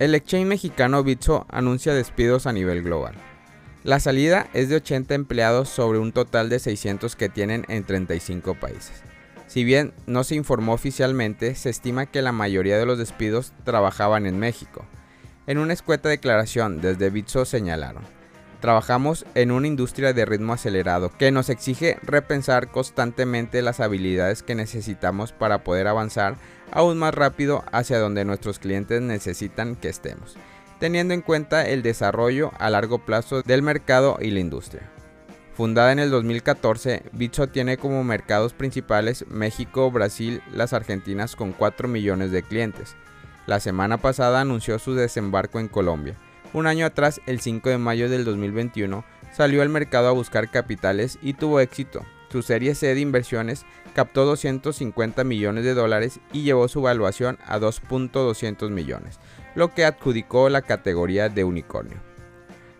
El exchange mexicano Bitso anuncia despidos a nivel global. La salida es de 80 empleados sobre un total de 600 que tienen en 35 países. Si bien no se informó oficialmente, se estima que la mayoría de los despidos trabajaban en México. En una escueta declaración desde Bitso señalaron, Trabajamos en una industria de ritmo acelerado que nos exige repensar constantemente las habilidades que necesitamos para poder avanzar aún más rápido hacia donde nuestros clientes necesitan que estemos, teniendo en cuenta el desarrollo a largo plazo del mercado y la industria. Fundada en el 2014, Bitso tiene como mercados principales México, Brasil, las Argentinas con 4 millones de clientes. La semana pasada anunció su desembarco en Colombia un año atrás, el 5 de mayo del 2021, salió al mercado a buscar capitales y tuvo éxito. Su serie C de inversiones captó 250 millones de dólares y llevó su valuación a 2.200 millones, lo que adjudicó la categoría de unicornio.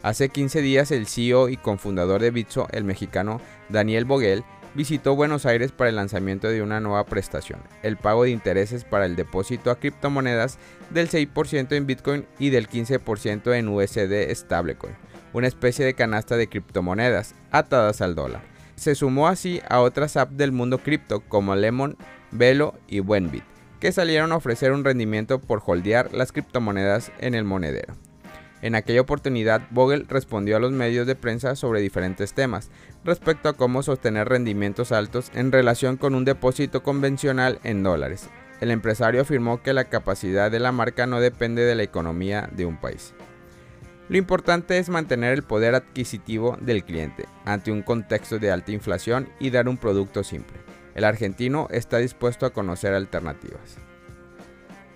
Hace 15 días el CEO y cofundador de Bitso, el mexicano Daniel Boguel, visitó Buenos Aires para el lanzamiento de una nueva prestación, el pago de intereses para el depósito a criptomonedas del 6% en Bitcoin y del 15% en USD Stablecoin, una especie de canasta de criptomonedas atadas al dólar. Se sumó así a otras apps del mundo cripto como Lemon, Velo y Buenbit, que salieron a ofrecer un rendimiento por holdear las criptomonedas en el monedero. En aquella oportunidad, Vogel respondió a los medios de prensa sobre diferentes temas respecto a cómo sostener rendimientos altos en relación con un depósito convencional en dólares. El empresario afirmó que la capacidad de la marca no depende de la economía de un país. Lo importante es mantener el poder adquisitivo del cliente ante un contexto de alta inflación y dar un producto simple. El argentino está dispuesto a conocer alternativas.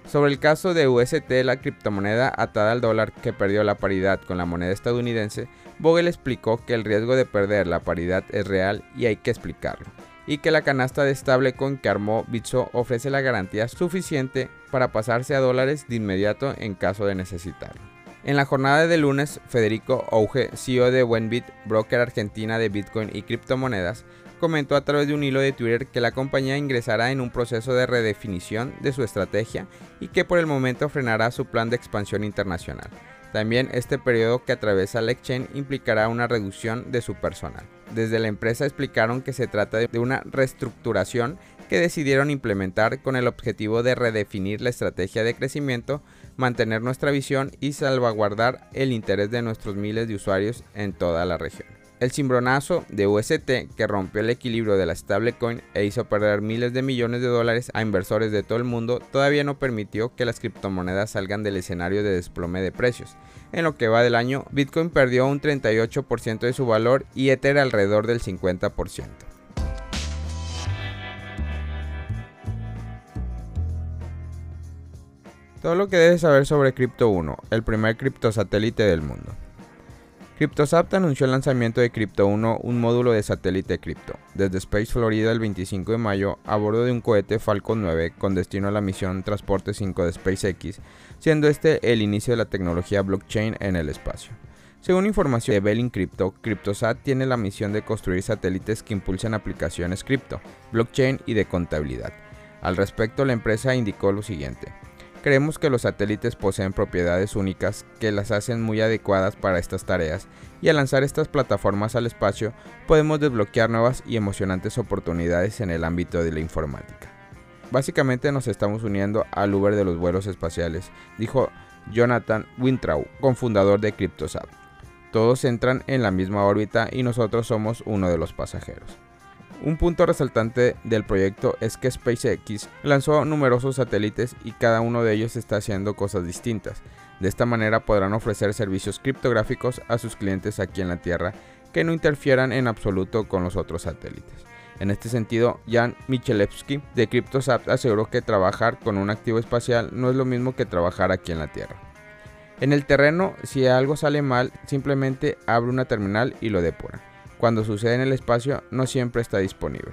Sobre el caso de UST, la criptomoneda atada al dólar que perdió la paridad con la moneda estadounidense, Vogel explicó que el riesgo de perder la paridad es real y hay que explicarlo, y que la canasta de stablecoin que armó Bitso ofrece la garantía suficiente para pasarse a dólares de inmediato en caso de necesitarlo. En la jornada de lunes, Federico Auge, CEO de Wenbit, broker argentina de Bitcoin y criptomonedas, comentó a través de un hilo de Twitter que la compañía ingresará en un proceso de redefinición de su estrategia y que por el momento frenará su plan de expansión internacional. También este periodo que atraviesa la exchange implicará una reducción de su personal. Desde la empresa explicaron que se trata de una reestructuración que decidieron implementar con el objetivo de redefinir la estrategia de crecimiento, mantener nuestra visión y salvaguardar el interés de nuestros miles de usuarios en toda la región. El cimbronazo de UST que rompió el equilibrio de la stablecoin e hizo perder miles de millones de dólares a inversores de todo el mundo todavía no permitió que las criptomonedas salgan del escenario de desplome de precios. En lo que va del año, Bitcoin perdió un 38% de su valor y Ether alrededor del 50%. Todo lo que debes saber sobre Crypto 1, el primer criptosatélite del mundo. CryptoSat anunció el lanzamiento de Crypto 1, un módulo de satélite cripto, desde Space Florida el 25 de mayo a bordo de un cohete Falcon 9 con destino a la misión Transporte 5 de SpaceX, siendo este el inicio de la tecnología blockchain en el espacio. Según información de Belling Crypto, CryptoSat tiene la misión de construir satélites que impulsen aplicaciones cripto, blockchain y de contabilidad. Al respecto, la empresa indicó lo siguiente. Creemos que los satélites poseen propiedades únicas que las hacen muy adecuadas para estas tareas y al lanzar estas plataformas al espacio podemos desbloquear nuevas y emocionantes oportunidades en el ámbito de la informática. Básicamente nos estamos uniendo al Uber de los vuelos espaciales, dijo Jonathan Wintraw, cofundador de CryptoSat. Todos entran en la misma órbita y nosotros somos uno de los pasajeros. Un punto resaltante del proyecto es que SpaceX lanzó numerosos satélites y cada uno de ellos está haciendo cosas distintas. De esta manera podrán ofrecer servicios criptográficos a sus clientes aquí en la Tierra que no interfieran en absoluto con los otros satélites. En este sentido, Jan Michelewski de CryptoSat aseguró que trabajar con un activo espacial no es lo mismo que trabajar aquí en la Tierra. En el terreno, si algo sale mal, simplemente abre una terminal y lo depura cuando sucede en el espacio no siempre está disponible.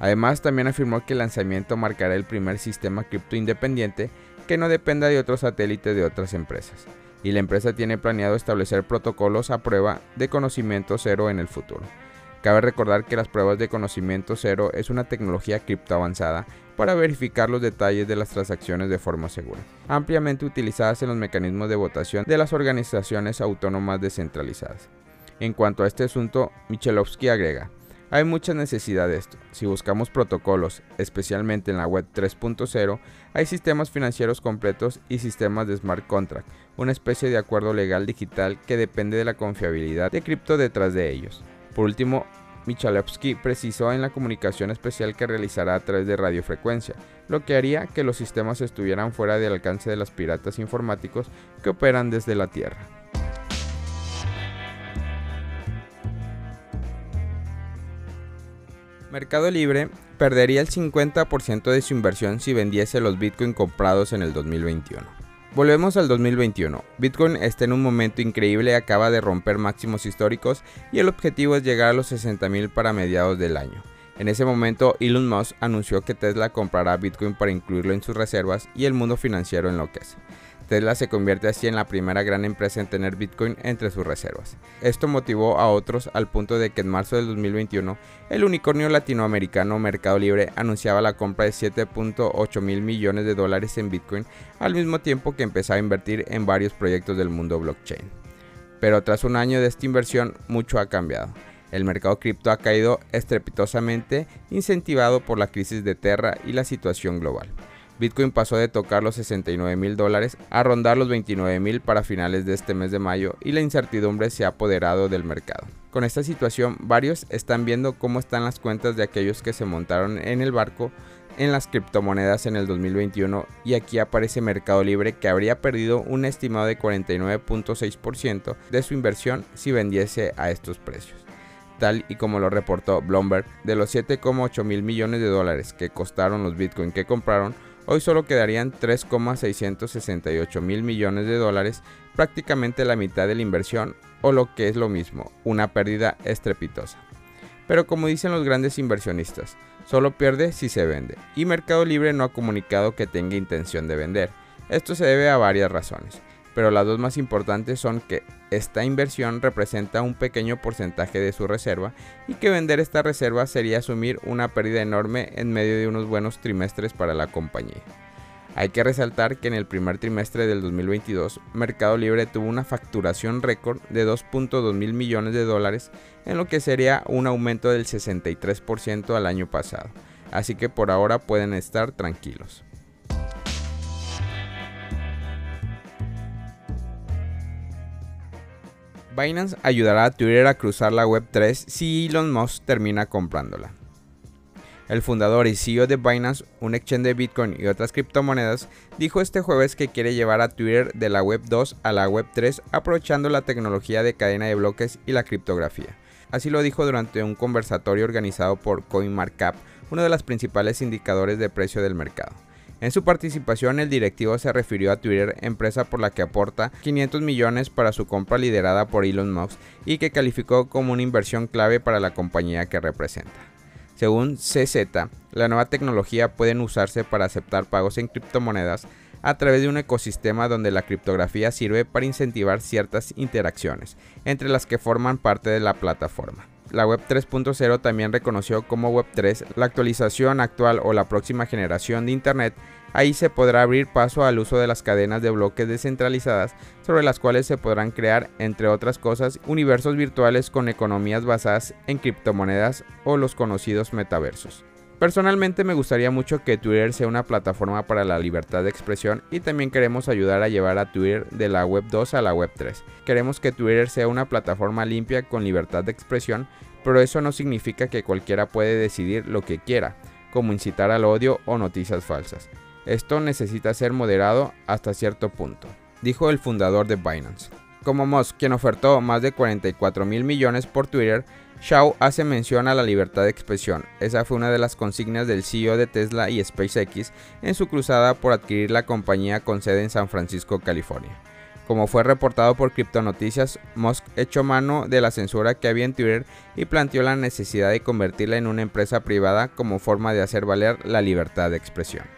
Además, también afirmó que el lanzamiento marcará el primer sistema cripto independiente que no dependa de otros satélites de otras empresas, y la empresa tiene planeado establecer protocolos a prueba de conocimiento cero en el futuro. Cabe recordar que las pruebas de conocimiento cero es una tecnología cripto avanzada para verificar los detalles de las transacciones de forma segura, ampliamente utilizadas en los mecanismos de votación de las organizaciones autónomas descentralizadas. En cuanto a este asunto, Michelovsky agrega, hay mucha necesidad de esto. Si buscamos protocolos, especialmente en la web 3.0, hay sistemas financieros completos y sistemas de smart contract, una especie de acuerdo legal digital que depende de la confiabilidad de cripto detrás de ellos. Por último, Michalowski precisó en la comunicación especial que realizará a través de radiofrecuencia, lo que haría que los sistemas estuvieran fuera del alcance de los piratas informáticos que operan desde la Tierra. Mercado Libre perdería el 50% de su inversión si vendiese los Bitcoin comprados en el 2021. Volvemos al 2021. Bitcoin está en un momento increíble, acaba de romper máximos históricos y el objetivo es llegar a los 60.000 para mediados del año. En ese momento, Elon Musk anunció que Tesla comprará Bitcoin para incluirlo en sus reservas y el mundo financiero enloquece. Tesla se convierte así en la primera gran empresa en tener Bitcoin entre sus reservas. Esto motivó a otros al punto de que en marzo del 2021 el unicornio latinoamericano Mercado Libre anunciaba la compra de 7.8 mil millones de dólares en Bitcoin al mismo tiempo que empezaba a invertir en varios proyectos del mundo blockchain. Pero tras un año de esta inversión mucho ha cambiado. El mercado cripto ha caído estrepitosamente incentivado por la crisis de Terra y la situación global. Bitcoin pasó de tocar los 69 mil dólares a rondar los 29 mil para finales de este mes de mayo y la incertidumbre se ha apoderado del mercado. Con esta situación, varios están viendo cómo están las cuentas de aquellos que se montaron en el barco en las criptomonedas en el 2021 y aquí aparece Mercado Libre que habría perdido un estimado de 49.6% de su inversión si vendiese a estos precios. Tal y como lo reportó Bloomberg, de los 7,8 mil millones de dólares que costaron los Bitcoin que compraron, hoy solo quedarían 3,668 mil millones de dólares, prácticamente la mitad de la inversión o lo que es lo mismo, una pérdida estrepitosa. Pero como dicen los grandes inversionistas, solo pierde si se vende, y Mercado Libre no ha comunicado que tenga intención de vender. Esto se debe a varias razones pero las dos más importantes son que esta inversión representa un pequeño porcentaje de su reserva y que vender esta reserva sería asumir una pérdida enorme en medio de unos buenos trimestres para la compañía. Hay que resaltar que en el primer trimestre del 2022, Mercado Libre tuvo una facturación récord de 2.2 mil millones de dólares, en lo que sería un aumento del 63% al año pasado. Así que por ahora pueden estar tranquilos. Binance ayudará a Twitter a cruzar la Web3 si Elon Musk termina comprándola. El fundador y CEO de Binance, un exchange de Bitcoin y otras criptomonedas, dijo este jueves que quiere llevar a Twitter de la Web 2 a la Web 3 aprovechando la tecnología de cadena de bloques y la criptografía. Así lo dijo durante un conversatorio organizado por CoinMarkup, uno de los principales indicadores de precio del mercado. En su participación, el directivo se refirió a Twitter, empresa por la que aporta 500 millones para su compra liderada por Elon Musk y que calificó como una inversión clave para la compañía que representa. Según CZ, la nueva tecnología puede usarse para aceptar pagos en criptomonedas a través de un ecosistema donde la criptografía sirve para incentivar ciertas interacciones, entre las que forman parte de la plataforma. La Web 3.0 también reconoció como Web 3 la actualización actual o la próxima generación de Internet. Ahí se podrá abrir paso al uso de las cadenas de bloques descentralizadas sobre las cuales se podrán crear, entre otras cosas, universos virtuales con economías basadas en criptomonedas o los conocidos metaversos. Personalmente me gustaría mucho que Twitter sea una plataforma para la libertad de expresión y también queremos ayudar a llevar a Twitter de la web 2 a la web 3. Queremos que Twitter sea una plataforma limpia con libertad de expresión, pero eso no significa que cualquiera puede decidir lo que quiera, como incitar al odio o noticias falsas. Esto necesita ser moderado hasta cierto punto, dijo el fundador de Binance. Como Musk, quien ofertó más de 44 mil millones por Twitter, Shao hace mención a la libertad de expresión. Esa fue una de las consignas del CEO de Tesla y SpaceX en su cruzada por adquirir la compañía con sede en San Francisco, California. Como fue reportado por Noticias, Musk echó mano de la censura que había en Twitter y planteó la necesidad de convertirla en una empresa privada como forma de hacer valer la libertad de expresión.